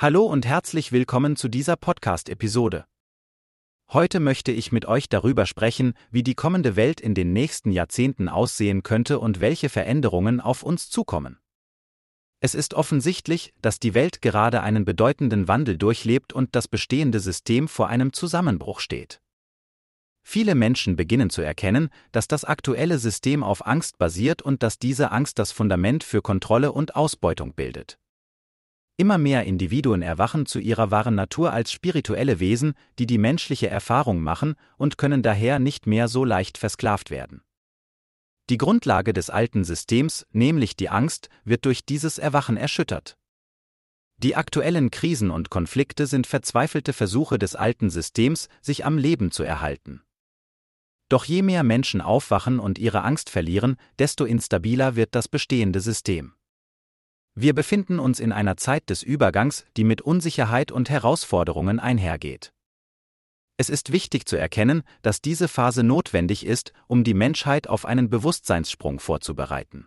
Hallo und herzlich willkommen zu dieser Podcast-Episode. Heute möchte ich mit euch darüber sprechen, wie die kommende Welt in den nächsten Jahrzehnten aussehen könnte und welche Veränderungen auf uns zukommen. Es ist offensichtlich, dass die Welt gerade einen bedeutenden Wandel durchlebt und das bestehende System vor einem Zusammenbruch steht. Viele Menschen beginnen zu erkennen, dass das aktuelle System auf Angst basiert und dass diese Angst das Fundament für Kontrolle und Ausbeutung bildet. Immer mehr Individuen erwachen zu ihrer wahren Natur als spirituelle Wesen, die die menschliche Erfahrung machen und können daher nicht mehr so leicht versklavt werden. Die Grundlage des alten Systems, nämlich die Angst, wird durch dieses Erwachen erschüttert. Die aktuellen Krisen und Konflikte sind verzweifelte Versuche des alten Systems, sich am Leben zu erhalten. Doch je mehr Menschen aufwachen und ihre Angst verlieren, desto instabiler wird das bestehende System. Wir befinden uns in einer Zeit des Übergangs, die mit Unsicherheit und Herausforderungen einhergeht. Es ist wichtig zu erkennen, dass diese Phase notwendig ist, um die Menschheit auf einen Bewusstseinssprung vorzubereiten.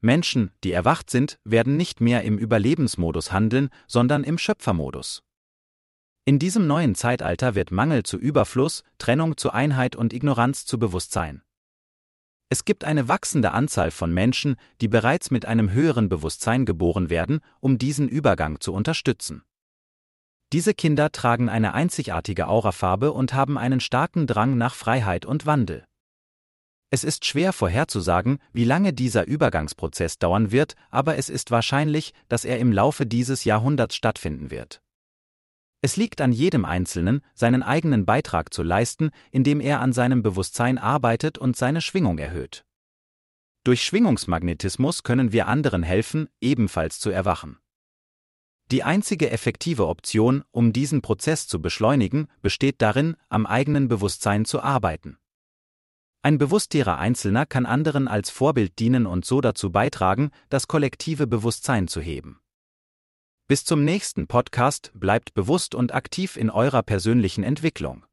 Menschen, die erwacht sind, werden nicht mehr im Überlebensmodus handeln, sondern im Schöpfermodus. In diesem neuen Zeitalter wird Mangel zu Überfluss, Trennung zu Einheit und Ignoranz zu Bewusstsein. Es gibt eine wachsende Anzahl von Menschen, die bereits mit einem höheren Bewusstsein geboren werden, um diesen Übergang zu unterstützen. Diese Kinder tragen eine einzigartige Aurafarbe und haben einen starken Drang nach Freiheit und Wandel. Es ist schwer vorherzusagen, wie lange dieser Übergangsprozess dauern wird, aber es ist wahrscheinlich, dass er im Laufe dieses Jahrhunderts stattfinden wird. Es liegt an jedem Einzelnen, seinen eigenen Beitrag zu leisten, indem er an seinem Bewusstsein arbeitet und seine Schwingung erhöht. Durch Schwingungsmagnetismus können wir anderen helfen, ebenfalls zu erwachen. Die einzige effektive Option, um diesen Prozess zu beschleunigen, besteht darin, am eigenen Bewusstsein zu arbeiten. Ein bewussterer Einzelner kann anderen als Vorbild dienen und so dazu beitragen, das kollektive Bewusstsein zu heben. Bis zum nächsten Podcast bleibt bewusst und aktiv in eurer persönlichen Entwicklung.